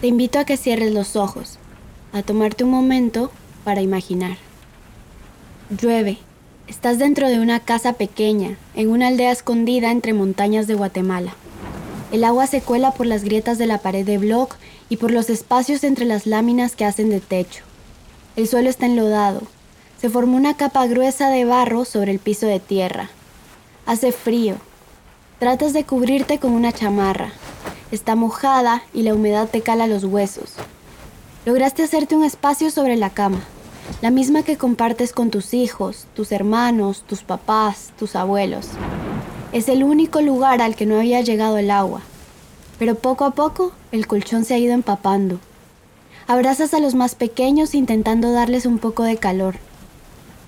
Te invito a que cierres los ojos, a tomarte un momento para imaginar. Llueve. Estás dentro de una casa pequeña, en una aldea escondida entre montañas de Guatemala. El agua se cuela por las grietas de la pared de bloc y por los espacios entre las láminas que hacen de techo. El suelo está enlodado. Se formó una capa gruesa de barro sobre el piso de tierra. Hace frío. Tratas de cubrirte con una chamarra. Está mojada y la humedad te cala los huesos. Lograste hacerte un espacio sobre la cama, la misma que compartes con tus hijos, tus hermanos, tus papás, tus abuelos. Es el único lugar al que no había llegado el agua, pero poco a poco el colchón se ha ido empapando. Abrazas a los más pequeños intentando darles un poco de calor.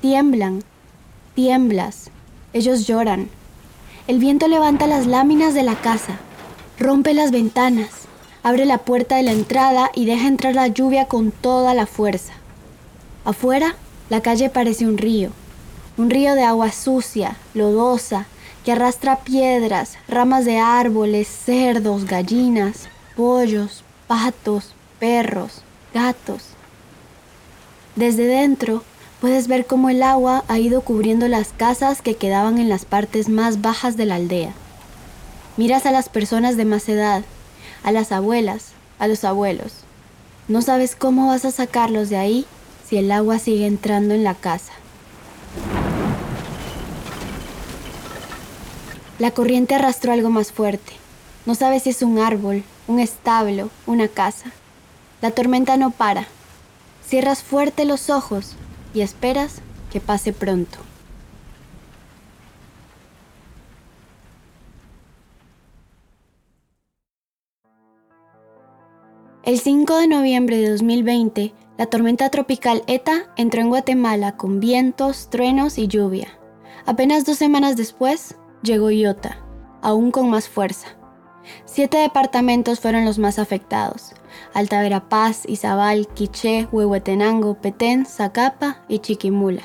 Tiemblan, tiemblas, ellos lloran. El viento levanta las láminas de la casa, Rompe las ventanas, abre la puerta de la entrada y deja entrar la lluvia con toda la fuerza. Afuera, la calle parece un río, un río de agua sucia, lodosa, que arrastra piedras, ramas de árboles, cerdos, gallinas, pollos, patos, perros, gatos. Desde dentro puedes ver cómo el agua ha ido cubriendo las casas que quedaban en las partes más bajas de la aldea. Miras a las personas de más edad, a las abuelas, a los abuelos. No sabes cómo vas a sacarlos de ahí si el agua sigue entrando en la casa. La corriente arrastró algo más fuerte. No sabes si es un árbol, un establo, una casa. La tormenta no para. Cierras fuerte los ojos y esperas que pase pronto. El 5 de noviembre de 2020, la tormenta tropical ETA entró en Guatemala con vientos, truenos y lluvia. Apenas dos semanas después, llegó Iota, aún con más fuerza. Siete departamentos fueron los más afectados. Alta Verapaz, Izabal, Quiché, Huehuetenango, Petén, Zacapa y Chiquimula.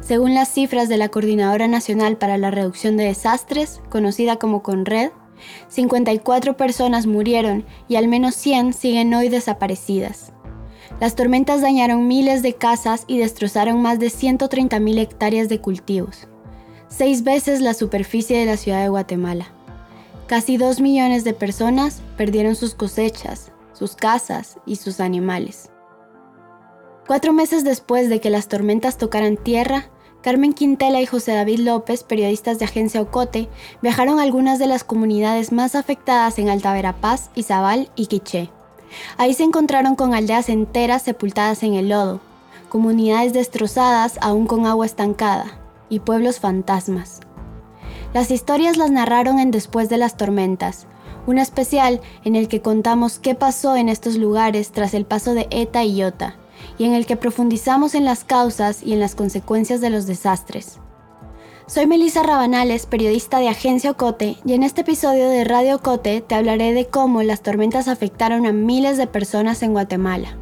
Según las cifras de la Coordinadora Nacional para la Reducción de Desastres, conocida como CONRED, 54 personas murieron y al menos 100 siguen hoy desaparecidas. Las tormentas dañaron miles de casas y destrozaron más de 130.000 hectáreas de cultivos, seis veces la superficie de la ciudad de Guatemala. Casi 2 millones de personas perdieron sus cosechas, sus casas y sus animales. Cuatro meses después de que las tormentas tocaran tierra, Carmen Quintela y José David López, periodistas de Agencia Ocote, viajaron a algunas de las comunidades más afectadas en Alta Verapaz, Izabal y Quiché. Ahí se encontraron con aldeas enteras sepultadas en el lodo, comunidades destrozadas aún con agua estancada y pueblos fantasmas. Las historias las narraron en Después de las Tormentas, un especial en el que contamos qué pasó en estos lugares tras el paso de ETA y IOTA, y en el que profundizamos en las causas y en las consecuencias de los desastres. Soy Melissa Rabanales, periodista de Agencia Ocote, y en este episodio de Radio Ocote te hablaré de cómo las tormentas afectaron a miles de personas en Guatemala,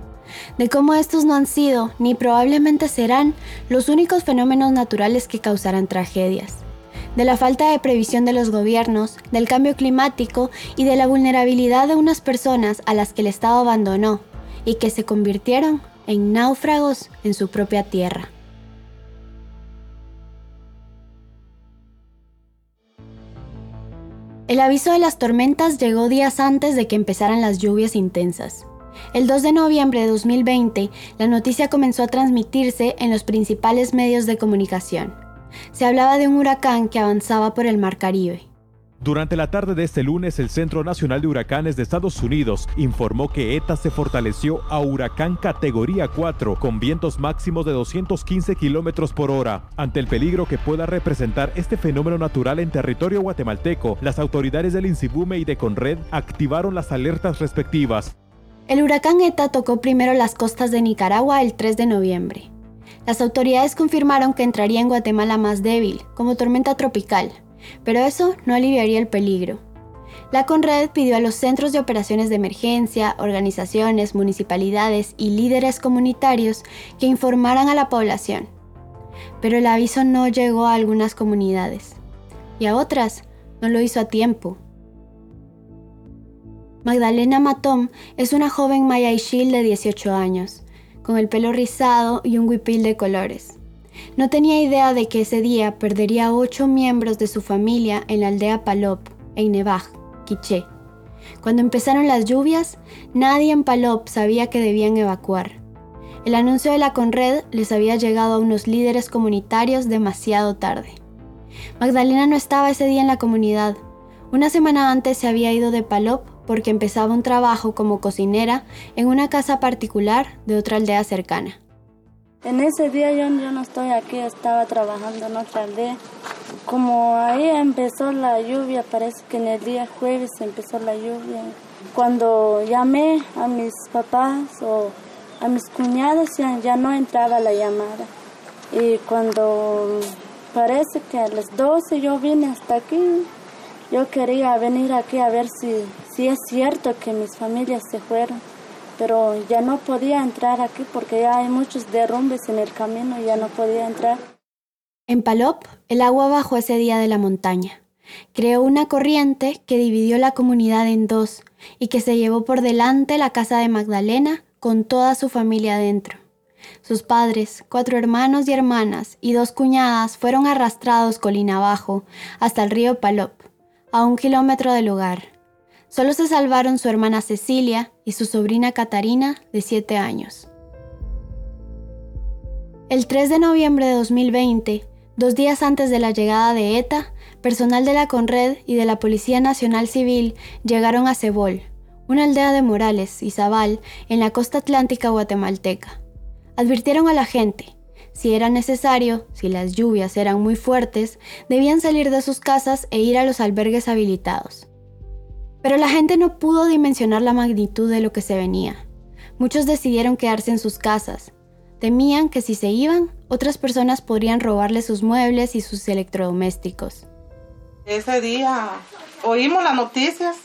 de cómo estos no han sido, ni probablemente serán, los únicos fenómenos naturales que causarán tragedias, de la falta de previsión de los gobiernos, del cambio climático y de la vulnerabilidad de unas personas a las que el Estado abandonó y que se convirtieron en náufragos en su propia tierra. El aviso de las tormentas llegó días antes de que empezaran las lluvias intensas. El 2 de noviembre de 2020, la noticia comenzó a transmitirse en los principales medios de comunicación. Se hablaba de un huracán que avanzaba por el Mar Caribe. Durante la tarde de este lunes, el Centro Nacional de Huracanes de Estados Unidos informó que ETA se fortaleció a huracán categoría 4 con vientos máximos de 215 kilómetros por hora. Ante el peligro que pueda representar este fenómeno natural en territorio guatemalteco, las autoridades del INSIBUME y de CONRED activaron las alertas respectivas. El huracán ETA tocó primero las costas de Nicaragua el 3 de noviembre. Las autoridades confirmaron que entraría en Guatemala más débil, como tormenta tropical, pero eso no aliviaría el peligro. La Conred pidió a los centros de operaciones de emergencia, organizaciones, municipalidades y líderes comunitarios que informaran a la población. Pero el aviso no llegó a algunas comunidades y a otras no lo hizo a tiempo. Magdalena Matón es una joven maya de 18 años, con el pelo rizado y un huipil de colores. No tenía idea de que ese día perdería ocho miembros de su familia en la aldea Palop, en Nevaj, Quiché. Cuando empezaron las lluvias, nadie en Palop sabía que debían evacuar. El anuncio de la Conred les había llegado a unos líderes comunitarios demasiado tarde. Magdalena no estaba ese día en la comunidad. Una semana antes se había ido de Palop porque empezaba un trabajo como cocinera en una casa particular de otra aldea cercana. En ese día yo, no estoy aquí, estaba trabajando en otra. Como ahí empezó la lluvia, parece que en el día jueves empezó la lluvia. Cuando llamé a mis papás o a mis cuñados ya, ya no entraba la llamada. Y cuando parece que a las 12 yo vine hasta aquí, yo quería venir aquí a ver si, si es cierto que mis familias se fueron pero ya no podía entrar aquí porque ya hay muchos derrumbes en el camino y ya no podía entrar. En Palop, el agua bajó ese día de la montaña. Creó una corriente que dividió la comunidad en dos y que se llevó por delante la casa de Magdalena con toda su familia dentro. Sus padres, cuatro hermanos y hermanas y dos cuñadas fueron arrastrados colina abajo hasta el río Palop, a un kilómetro del lugar. Solo se salvaron su hermana Cecilia y su sobrina Catarina, de 7 años. El 3 de noviembre de 2020, dos días antes de la llegada de ETA, personal de la Conred y de la Policía Nacional Civil llegaron a Cebol, una aldea de Morales y Zabal en la costa atlántica guatemalteca. Advirtieron a la gente, si era necesario, si las lluvias eran muy fuertes, debían salir de sus casas e ir a los albergues habilitados. Pero la gente no pudo dimensionar la magnitud de lo que se venía. Muchos decidieron quedarse en sus casas. Temían que si se iban, otras personas podrían robarles sus muebles y sus electrodomésticos. Ese día oímos las noticias,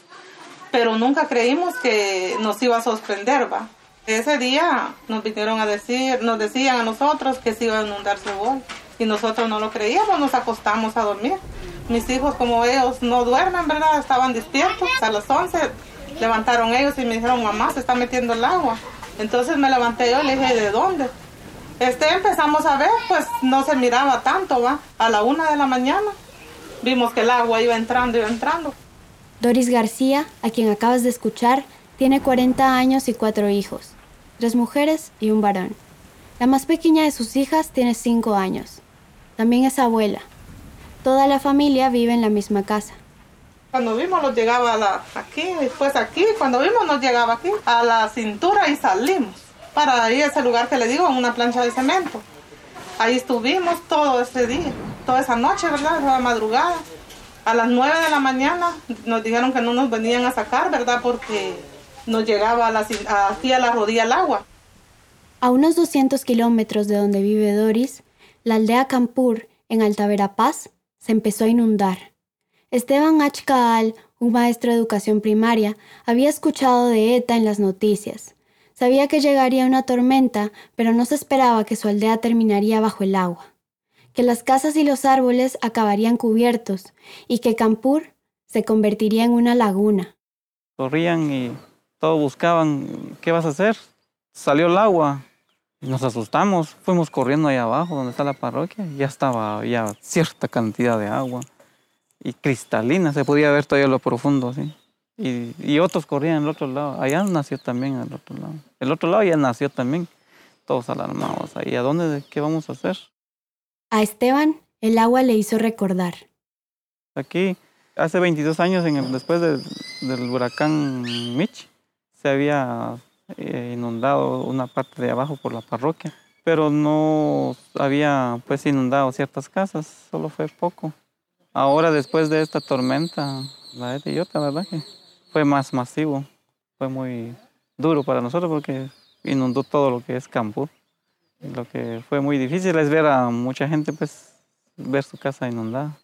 pero nunca creímos que nos iba a sorprender, ¿va? Ese día nos vinieron a decir, nos decían a nosotros que se iba a inundar Cebol y nosotros no lo creíamos, nos acostamos a dormir. Mis hijos, como ellos no duermen, ¿verdad? Estaban despiertos. A las 11 levantaron ellos y me dijeron, mamá, se está metiendo el agua. Entonces me levanté yo y le dije, ¿de dónde? Este, empezamos a ver, pues no se miraba tanto, ¿va? A la una de la mañana vimos que el agua iba entrando, iba entrando. Doris García, a quien acabas de escuchar, tiene 40 años y cuatro hijos, tres mujeres y un varón. La más pequeña de sus hijas tiene 5 años. También es abuela. Toda la familia vive en la misma casa. Cuando vimos nos llegaba la, aquí, después aquí, cuando vimos nos llegaba aquí, a la cintura y salimos para ir a ese lugar que le digo, en una plancha de cemento. Ahí estuvimos todo ese día, toda esa noche, ¿verdad? Esa madrugada. A las 9 de la mañana nos dijeron que no nos venían a sacar, ¿verdad? Porque nos llegaba a la, aquí a la rodilla el agua. A unos 200 kilómetros de donde vive Doris, la aldea Campur, en Alta Verapaz, se empezó a inundar. Esteban Achkaal, un maestro de educación primaria, había escuchado de ETA en las noticias. Sabía que llegaría una tormenta, pero no se esperaba que su aldea terminaría bajo el agua, que las casas y los árboles acabarían cubiertos y que Campur se convertiría en una laguna. Corrían y todos buscaban, ¿qué vas a hacer? Salió el agua, nos asustamos, fuimos corriendo ahí abajo donde está la parroquia, ya estaba ya cierta cantidad de agua y cristalina, se podía ver todavía lo profundo, ¿sí? Y, y otros corrían al otro lado, allá nació también al otro lado. El otro lado ya nació también, todos alarmados ahí, ¿a dónde, qué vamos a hacer? A Esteban el agua le hizo recordar. Aquí, hace 22 años, en después del huracán Mitch, se había eh, inundado una parte de abajo por la parroquia, pero no había pues inundado ciertas casas, solo fue poco. Ahora después de esta tormenta, la de Iota, ¿verdad? Que fue más masivo, fue muy duro para nosotros porque inundó todo lo que es Campur. Lo que fue muy difícil es ver a mucha gente pues ver su casa inundada.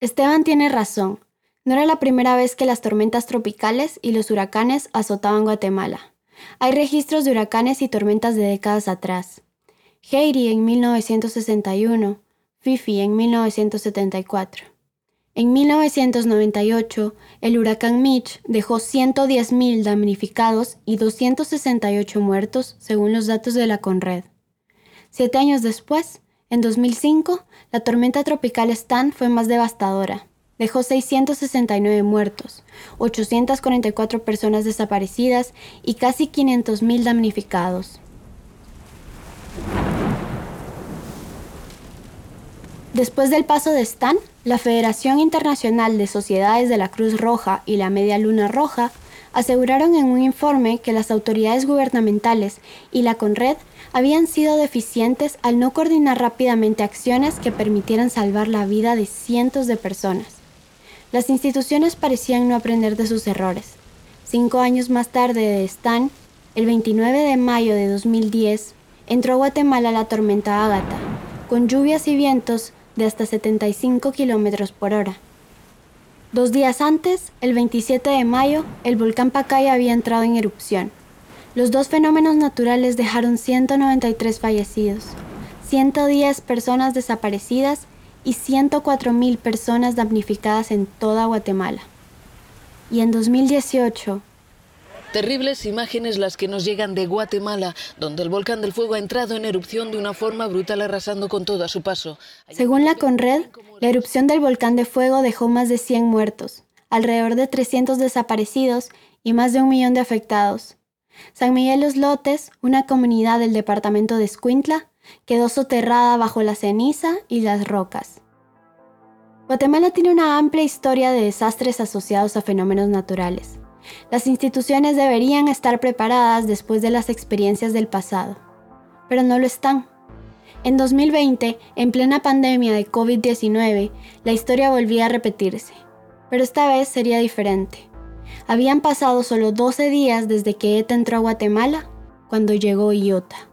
Esteban tiene razón. No era la primera vez que las tormentas tropicales y los huracanes azotaban Guatemala. Hay registros de huracanes y tormentas de décadas atrás. Heidi en 1961, Fifi en 1974. En 1998, el huracán Mitch dejó 110.000 damnificados y 268 muertos, según los datos de la Conred. Siete años después, en 2005, la tormenta tropical Stan fue más devastadora. Dejó 669 muertos, 844 personas desaparecidas y casi 500.000 damnificados. Después del paso de Stan, la Federación Internacional de Sociedades de la Cruz Roja y la Media Luna Roja aseguraron en un informe que las autoridades gubernamentales y la Conred habían sido deficientes al no coordinar rápidamente acciones que permitieran salvar la vida de cientos de personas. Las instituciones parecían no aprender de sus errores. Cinco años más tarde de Stan, el 29 de mayo de 2010, entró a Guatemala la tormenta Ágata, con lluvias y vientos de hasta 75 kilómetros por hora. Dos días antes, el 27 de mayo, el volcán Pacaya había entrado en erupción. Los dos fenómenos naturales dejaron 193 fallecidos, 110 personas desaparecidas y 104.000 personas damnificadas en toda Guatemala. Y en 2018, Terribles imágenes las que nos llegan de Guatemala, donde el volcán del fuego ha entrado en erupción de una forma brutal arrasando con todo a su paso. Según la Conred, la erupción del volcán de fuego dejó más de 100 muertos, alrededor de 300 desaparecidos y más de un millón de afectados. San Miguel Los Lotes, una comunidad del departamento de Escuintla, quedó soterrada bajo la ceniza y las rocas. Guatemala tiene una amplia historia de desastres asociados a fenómenos naturales. Las instituciones deberían estar preparadas después de las experiencias del pasado, pero no lo están. En 2020, en plena pandemia de COVID-19, la historia volvía a repetirse, pero esta vez sería diferente. Habían pasado solo 12 días desde que ETA entró a Guatemala, cuando llegó Iota.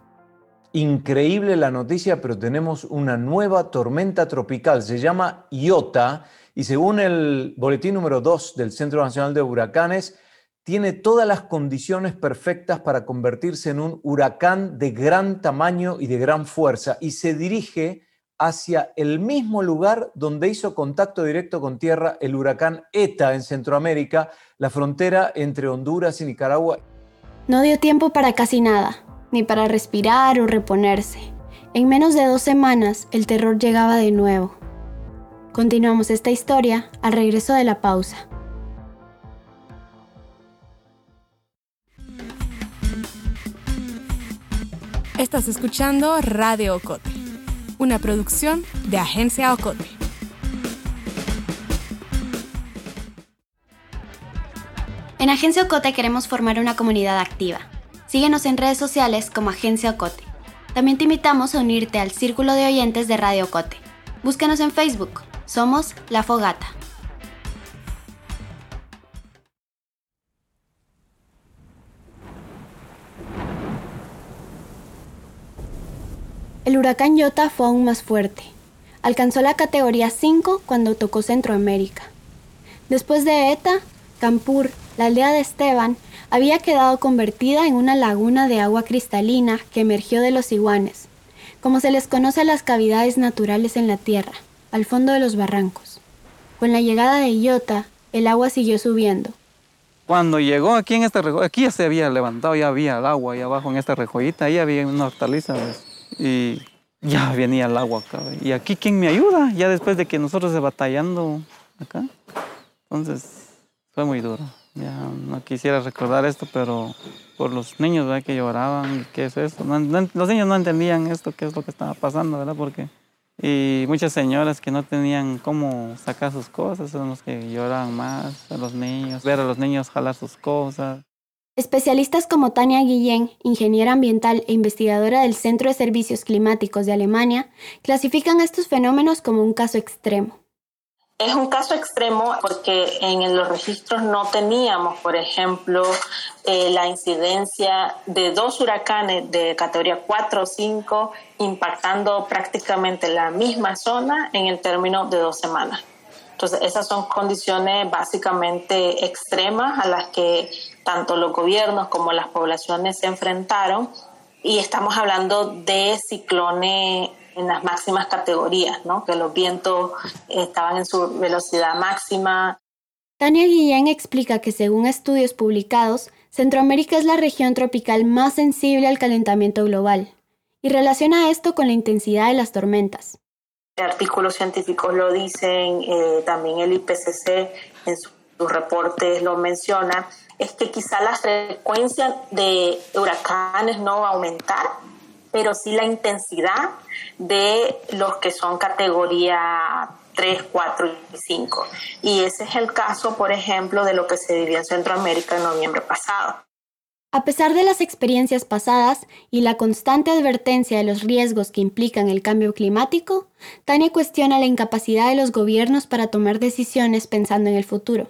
Increíble la noticia, pero tenemos una nueva tormenta tropical. Se llama Iota y según el boletín número 2 del Centro Nacional de Huracanes, tiene todas las condiciones perfectas para convertirse en un huracán de gran tamaño y de gran fuerza y se dirige hacia el mismo lugar donde hizo contacto directo con tierra el huracán ETA en Centroamérica, la frontera entre Honduras y Nicaragua. No dio tiempo para casi nada, ni para respirar o reponerse. En menos de dos semanas el terror llegaba de nuevo. Continuamos esta historia al regreso de la pausa. Estás escuchando Radio Ocote, una producción de Agencia Ocote. En Agencia Ocote queremos formar una comunidad activa. Síguenos en redes sociales como Agencia Ocote. También te invitamos a unirte al círculo de oyentes de Radio Ocote. Búscanos en Facebook. Somos La Fogata. El huracán Yota fue aún más fuerte. Alcanzó la categoría 5 cuando tocó Centroamérica. Después de ETA, Campur, la aldea de Esteban, había quedado convertida en una laguna de agua cristalina que emergió de los iguanes, como se les conoce a las cavidades naturales en la tierra, al fondo de los barrancos. Con la llegada de Iota, el agua siguió subiendo. Cuando llegó aquí en esta rejollita, aquí ya se había levantado, ya había el agua ahí abajo en esta rejollita, ahí había una hortaliza. ¿ves? y ya venía el agua acá. Y aquí, ¿quién me ayuda? Ya después de que nosotros se batallando acá. Entonces, fue muy duro. Ya no quisiera recordar esto, pero por los niños que lloraban, ¿qué es esto? Los niños no entendían esto, qué es lo que estaba pasando, ¿verdad? Porque, y muchas señoras que no tenían cómo sacar sus cosas, son los que lloraban más, a los niños, ver a los niños jalar sus cosas. Especialistas como Tania Guillén, ingeniera ambiental e investigadora del Centro de Servicios Climáticos de Alemania, clasifican estos fenómenos como un caso extremo. Es un caso extremo porque en los registros no teníamos, por ejemplo, eh, la incidencia de dos huracanes de categoría 4 o 5 impactando prácticamente la misma zona en el término de dos semanas. Entonces, esas son condiciones básicamente extremas a las que tanto los gobiernos como las poblaciones se enfrentaron y estamos hablando de ciclones en las máximas categorías, ¿no? que los vientos estaban en su velocidad máxima. Tania Guillén explica que según estudios publicados, Centroamérica es la región tropical más sensible al calentamiento global y relaciona esto con la intensidad de las tormentas. Artículos científicos lo dicen, eh, también el IPCC en sus reportes lo menciona, es que quizá la frecuencia de huracanes no va a aumentar, pero sí la intensidad de los que son categoría 3, 4 y 5. Y ese es el caso, por ejemplo, de lo que se vivió en Centroamérica en noviembre pasado. A pesar de las experiencias pasadas y la constante advertencia de los riesgos que implican el cambio climático, Tania cuestiona la incapacidad de los gobiernos para tomar decisiones pensando en el futuro.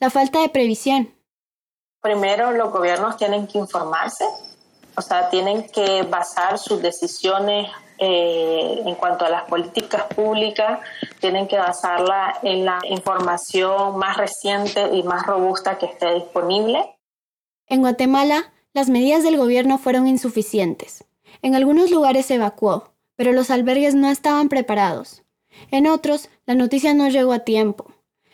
La falta de previsión. Primero, los gobiernos tienen que informarse, o sea, tienen que basar sus decisiones eh, en cuanto a las políticas públicas, tienen que basarla en la información más reciente y más robusta que esté disponible. En Guatemala, las medidas del gobierno fueron insuficientes. En algunos lugares se evacuó, pero los albergues no estaban preparados. En otros, la noticia no llegó a tiempo.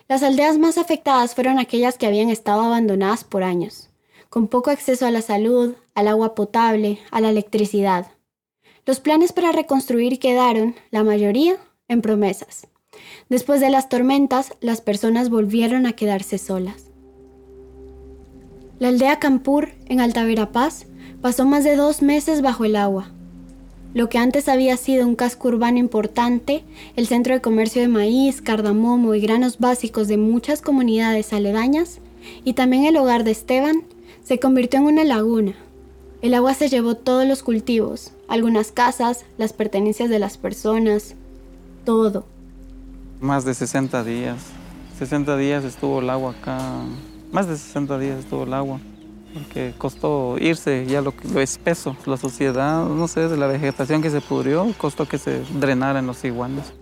Las aldeas más afectadas fueron aquellas que habían estado abandonadas por años, con poco acceso a la salud, al agua potable, a la electricidad. Los planes para reconstruir quedaron, la mayoría, en promesas. Después de las tormentas, las personas volvieron a quedarse solas. La aldea Campur, en Alta Verapaz, pasó más de dos meses bajo el agua. Lo que antes había sido un casco urbano importante, el centro de comercio de maíz, cardamomo y granos básicos de muchas comunidades aledañas, y también el hogar de Esteban, se convirtió en una laguna, el agua se llevó todos los cultivos, algunas casas, las pertenencias de las personas, todo. Más de 60 días. 60 días estuvo el agua acá. Más de 60 días estuvo el agua. Porque costó irse ya lo, lo espeso, la suciedad, no sé, de la vegetación que se pudrió, costó que se drenaran los iguanas.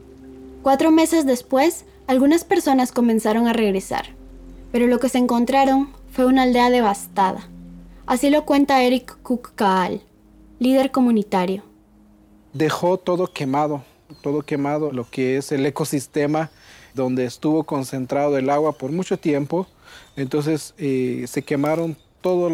Cuatro meses después, algunas personas comenzaron a regresar, pero lo que se encontraron fue una aldea devastada. Así lo cuenta Eric Kukkaal, líder comunitario. Dejó todo quemado, todo quemado, lo que es el ecosistema donde estuvo concentrado el agua por mucho tiempo. Entonces eh, se quemaron toda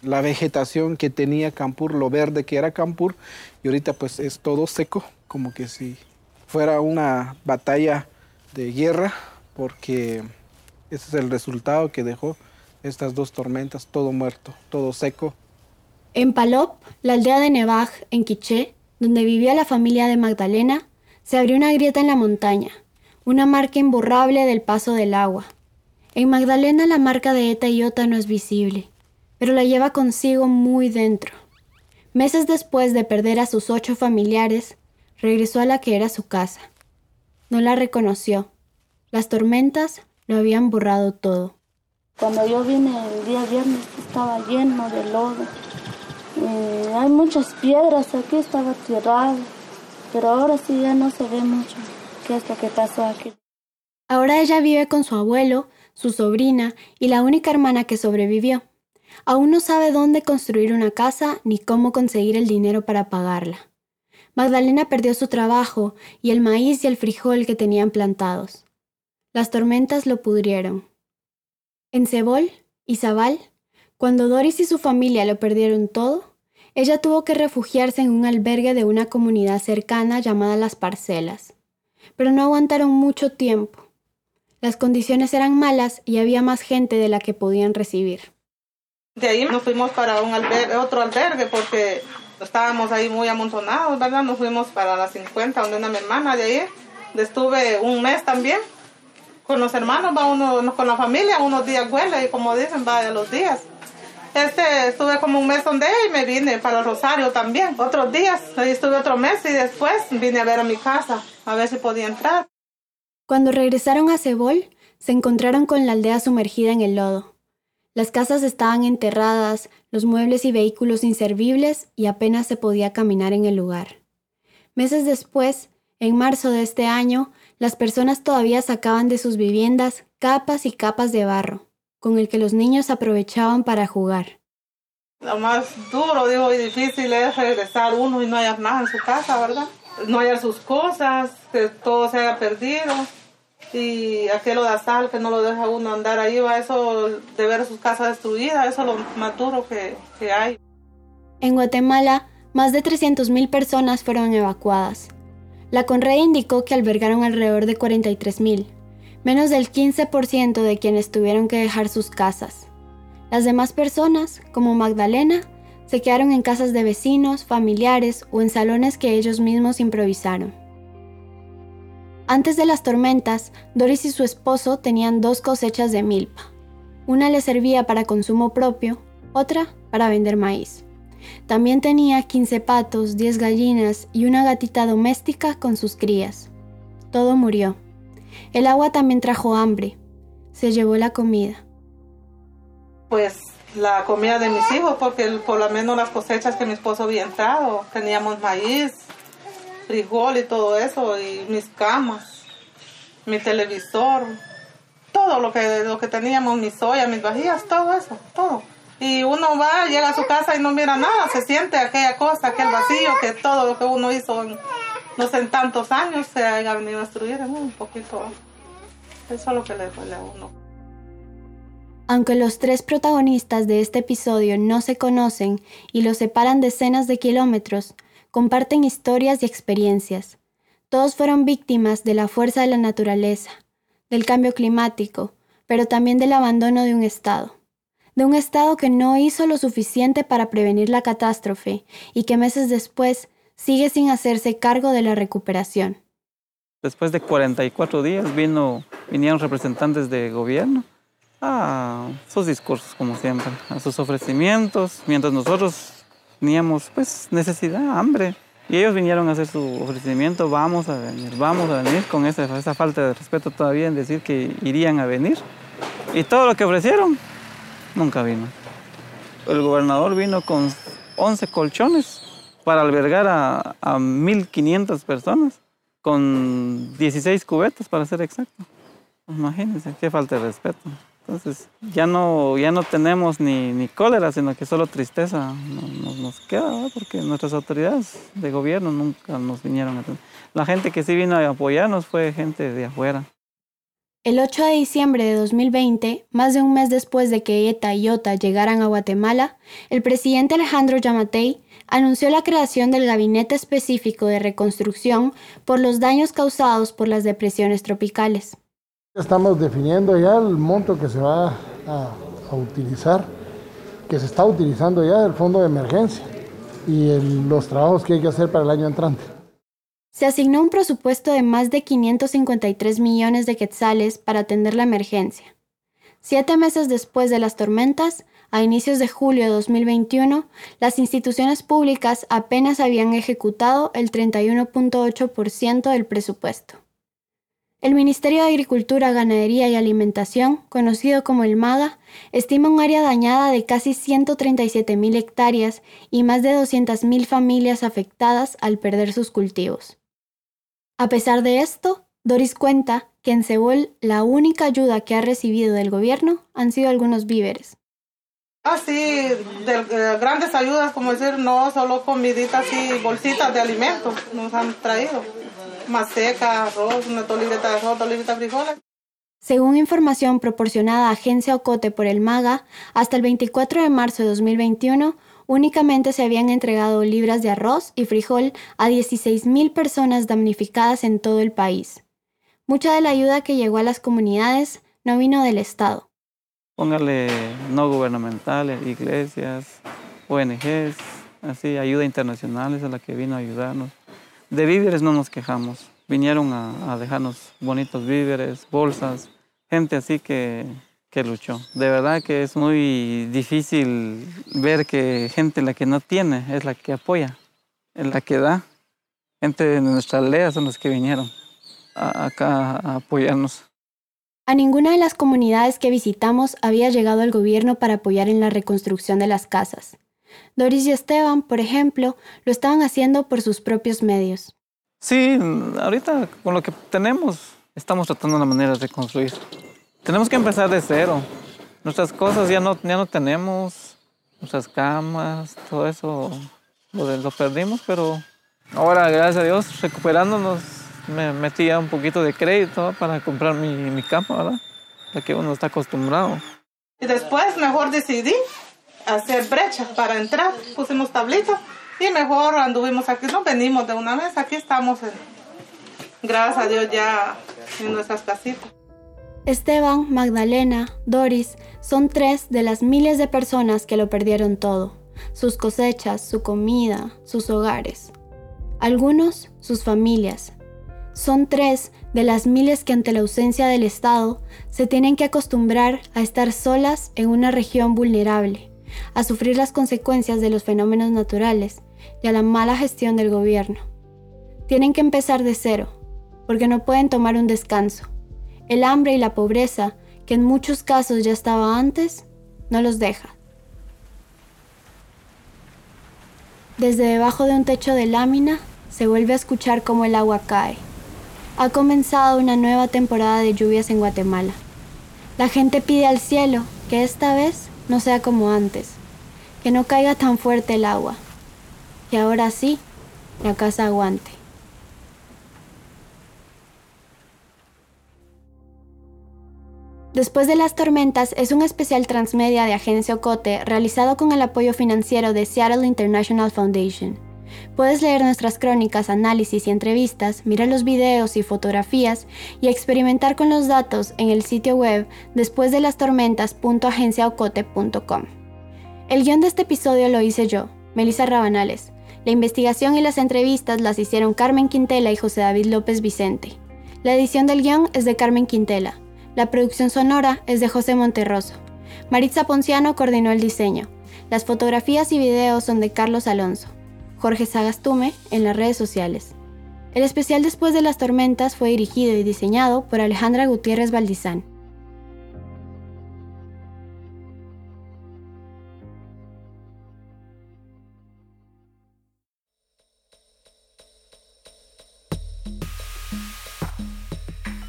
la vegetación que tenía Campur, lo verde que era Campur, y ahorita pues es todo seco, como que si fuera una batalla de guerra, porque ese es el resultado que dejó estas dos tormentas, todo muerto, todo seco. En Palop, la aldea de Nevaj, en Quiché, donde vivía la familia de Magdalena, se abrió una grieta en la montaña, una marca imborrable del paso del agua. En Magdalena la marca de Eta y Ota no es visible, pero la lleva consigo muy dentro. Meses después de perder a sus ocho familiares, regresó a la que era su casa. No la reconoció. Las tormentas lo habían borrado todo. Cuando yo vine el día viernes estaba lleno de lodo. Eh, hay muchas piedras aquí, estaba tirado, pero ahora sí ya no se ve mucho qué es lo que pasó aquí. Ahora ella vive con su abuelo, su sobrina y la única hermana que sobrevivió. Aún no sabe dónde construir una casa ni cómo conseguir el dinero para pagarla. Magdalena perdió su trabajo y el maíz y el frijol que tenían plantados. Las tormentas lo pudrieron. En Cebol y Zabal, cuando Doris y su familia lo perdieron todo, ella tuvo que refugiarse en un albergue de una comunidad cercana llamada Las Parcelas. Pero no aguantaron mucho tiempo. Las condiciones eran malas y había más gente de la que podían recibir. De ahí nos fuimos para un albergue, otro albergue porque estábamos ahí muy amontonados, ¿verdad? Nos fuimos para las 50, donde una hermana de ahí. Estuve un mes también con los hermanos, va uno con la familia, unos días huele y como dicen, va de los días. Este, estuve como un mes donde y me vine para Rosario también. Otros días, ahí estuve otro mes y después vine a ver a mi casa, a ver si podía entrar. Cuando regresaron a Cebol, se encontraron con la aldea sumergida en el lodo. Las casas estaban enterradas, los muebles y vehículos inservibles y apenas se podía caminar en el lugar. Meses después, en marzo de este año, las personas todavía sacaban de sus viviendas capas y capas de barro, con el que los niños aprovechaban para jugar. Lo más duro, digo, y difícil es regresar uno y no hayas nada en su casa, ¿verdad? no haya sus cosas, que todo se haya perdido. Y aquello de que no lo deja uno andar ahí, va eso de ver sus casas destruidas, eso es lo más duro que, que hay. En Guatemala, más de 300.000 personas fueron evacuadas. La Conred indicó que albergaron alrededor de 43.000, menos del 15% de quienes tuvieron que dejar sus casas. Las demás personas, como Magdalena, se quedaron en casas de vecinos, familiares o en salones que ellos mismos improvisaron. Antes de las tormentas, Doris y su esposo tenían dos cosechas de milpa. Una le servía para consumo propio, otra para vender maíz. También tenía 15 patos, 10 gallinas y una gatita doméstica con sus crías. Todo murió. El agua también trajo hambre. Se llevó la comida. Pues la comida de mis hijos, porque por lo menos las cosechas que mi esposo había entrado, teníamos maíz, frijol y todo eso, y mis camas, mi televisor, todo lo que, lo que teníamos, mis soya, mis vajillas, todo eso, todo. Y uno va, llega a su casa y no mira nada, se siente aquella cosa, aquel vacío, que todo lo que uno hizo en, no sé, en tantos años se haya venido a destruir en un poquito. Eso es lo que le duele a uno. Aunque los tres protagonistas de este episodio no se conocen y los separan decenas de kilómetros, comparten historias y experiencias. Todos fueron víctimas de la fuerza de la naturaleza, del cambio climático, pero también del abandono de un Estado. De un Estado que no hizo lo suficiente para prevenir la catástrofe y que meses después sigue sin hacerse cargo de la recuperación. Después de 44 días vino, vinieron representantes de gobierno a sus discursos, como siempre, a sus ofrecimientos, mientras nosotros teníamos pues necesidad, hambre. Y ellos vinieron a hacer su ofrecimiento, vamos a venir, vamos a venir, con esa, esa falta de respeto todavía en decir que irían a venir. Y todo lo que ofrecieron, nunca vino. El gobernador vino con 11 colchones para albergar a, a 1.500 personas, con 16 cubetas para ser exacto. Imagínense, qué falta de respeto. Entonces ya no, ya no tenemos ni, ni cólera, sino que solo tristeza nos, queda, porque nuestras autoridades de gobierno nunca nos vinieron a atender. La gente que sí vino a apoyarnos fue gente de afuera. El 8 de diciembre de 2020, más de un mes después de que ETA y OTA llegaran a Guatemala, el presidente Alejandro Yamatei anunció la creación del Gabinete Específico de Reconstrucción por los daños causados por las depresiones tropicales. Estamos definiendo ya el monto que se va a, utilizar, que se está utilizando ya del fondo de emergencia y los trabajos que hay que hacer para el año entrante. Se asignó un presupuesto de más de 553 millones de quetzales para atender la emergencia. Siete meses después de las tormentas, a inicios de julio de 2021, las instituciones públicas apenas habían ejecutado el 31.8% del presupuesto. El Ministerio de Agricultura, Ganadería y Alimentación, conocido como el MAGA, estima un área dañada de casi 137 mil hectáreas y más de 200 mil familias afectadas al perder sus cultivos. A pesar de esto, Doris cuenta que en Cebol la única ayuda que ha recibido del gobierno han sido algunos víveres. Ah, sí, de, grandes ayudas, como decir, no solo comiditas y bolsitas de alimentos nos han traído. Maseca, arroz, una libreta de arroz, dos libretas de frijoles. Según información proporcionada a Agencia Ocote por el MAGA, hasta el 24 de marzo de 2021, únicamente se habían entregado libras de arroz y frijol a 16.000 personas damnificadas en todo el país. Mucha de la ayuda que llegó a las comunidades no vino del Estado. Póngale no gubernamentales, iglesias, ONGs, así, ayuda internacional es la que vino a ayudarnos. De víveres no nos quejamos, vinieron a, a dejarnos bonitos víveres, bolsas, gente así que, que luchó. De verdad que es muy difícil ver que gente la que no tiene es la que apoya, es la que da. Gente de nuestra aldea son los que vinieron a, acá a apoyarnos. A ninguna de las comunidades que visitamos había llegado el gobierno para apoyar en la reconstrucción de las casas. Doris y Esteban, por ejemplo, lo estaban haciendo por sus propios medios. Sí, ahorita con lo que tenemos estamos tratando una manera de reconstruir. Tenemos que empezar de cero. Nuestras cosas ya no, ya no tenemos, nuestras camas, todo eso lo, lo perdimos, pero Ahora, gracias a Dios, recuperándonos, me metí ya un poquito de crédito para comprar mi, mi cama, ¿verdad? La que uno está acostumbrado. Y después mejor decidí hacer brechas para entrar, pusimos tablitas y mejor anduvimos aquí, no venimos de una vez, aquí estamos, gracias a Dios ya en nuestras casitas. Esteban, Magdalena, Doris son tres de las miles de personas que lo perdieron todo, sus cosechas, su comida, sus hogares. Algunos, sus familias. Son tres de las miles que ante la ausencia del Estado se tienen que acostumbrar a estar solas en una región vulnerable, a sufrir las consecuencias de los fenómenos naturales y a la mala gestión del gobierno. Tienen que empezar de cero, porque no pueden tomar un descanso. El hambre y la pobreza, que en muchos casos ya estaba antes, no los deja. Desde debajo de un techo de lámina se vuelve a escuchar cómo el agua cae. Ha comenzado una nueva temporada de lluvias en Guatemala. La gente pide al cielo que esta vez no sea como antes, que no caiga tan fuerte el agua, que ahora sí la casa aguante. Después de las tormentas es un especial transmedia de Agencia Ocote realizado con el apoyo financiero de Seattle International Foundation. Puedes leer nuestras crónicas, análisis y entrevistas, mirar los videos y fotografías y experimentar con los datos en el sitio web después de las tormentas.agenciaocote.com. El guion de este episodio lo hice yo, Melissa Rabanales. La investigación y las entrevistas las hicieron Carmen Quintela y José David López Vicente. La edición del guion es de Carmen Quintela. La producción sonora es de José Monterroso. Maritza Ponciano coordinó el diseño. Las fotografías y videos son de Carlos Alonso. Jorge Sagastume en las redes sociales. El especial Después de las Tormentas fue dirigido y diseñado por Alejandra Gutiérrez Valdizán.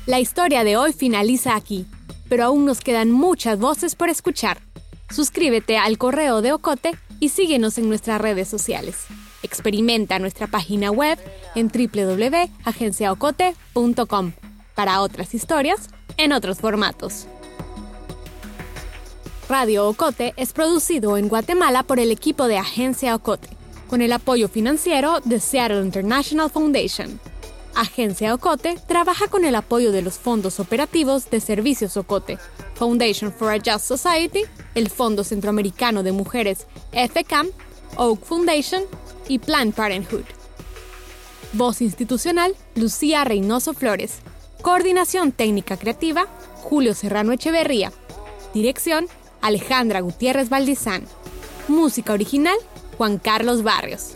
La historia de hoy finaliza aquí, pero aún nos quedan muchas voces por escuchar. Suscríbete al correo de Ocote y síguenos en nuestras redes sociales. Experimenta nuestra página web en www.agenciaocote.com para otras historias en otros formatos. Radio Ocote es producido en Guatemala por el equipo de Agencia Ocote, con el apoyo financiero de Seattle International Foundation. Agencia Ocote trabaja con el apoyo de los fondos operativos de Servicios Ocote, Foundation for a Just Society, el Fondo Centroamericano de Mujeres FCAM, Oak Foundation y Planned Parenthood. Voz institucional, Lucía Reynoso Flores. Coordinación técnica creativa, Julio Serrano Echeverría. Dirección, Alejandra Gutiérrez Valdizán. Música original, Juan Carlos Barrios.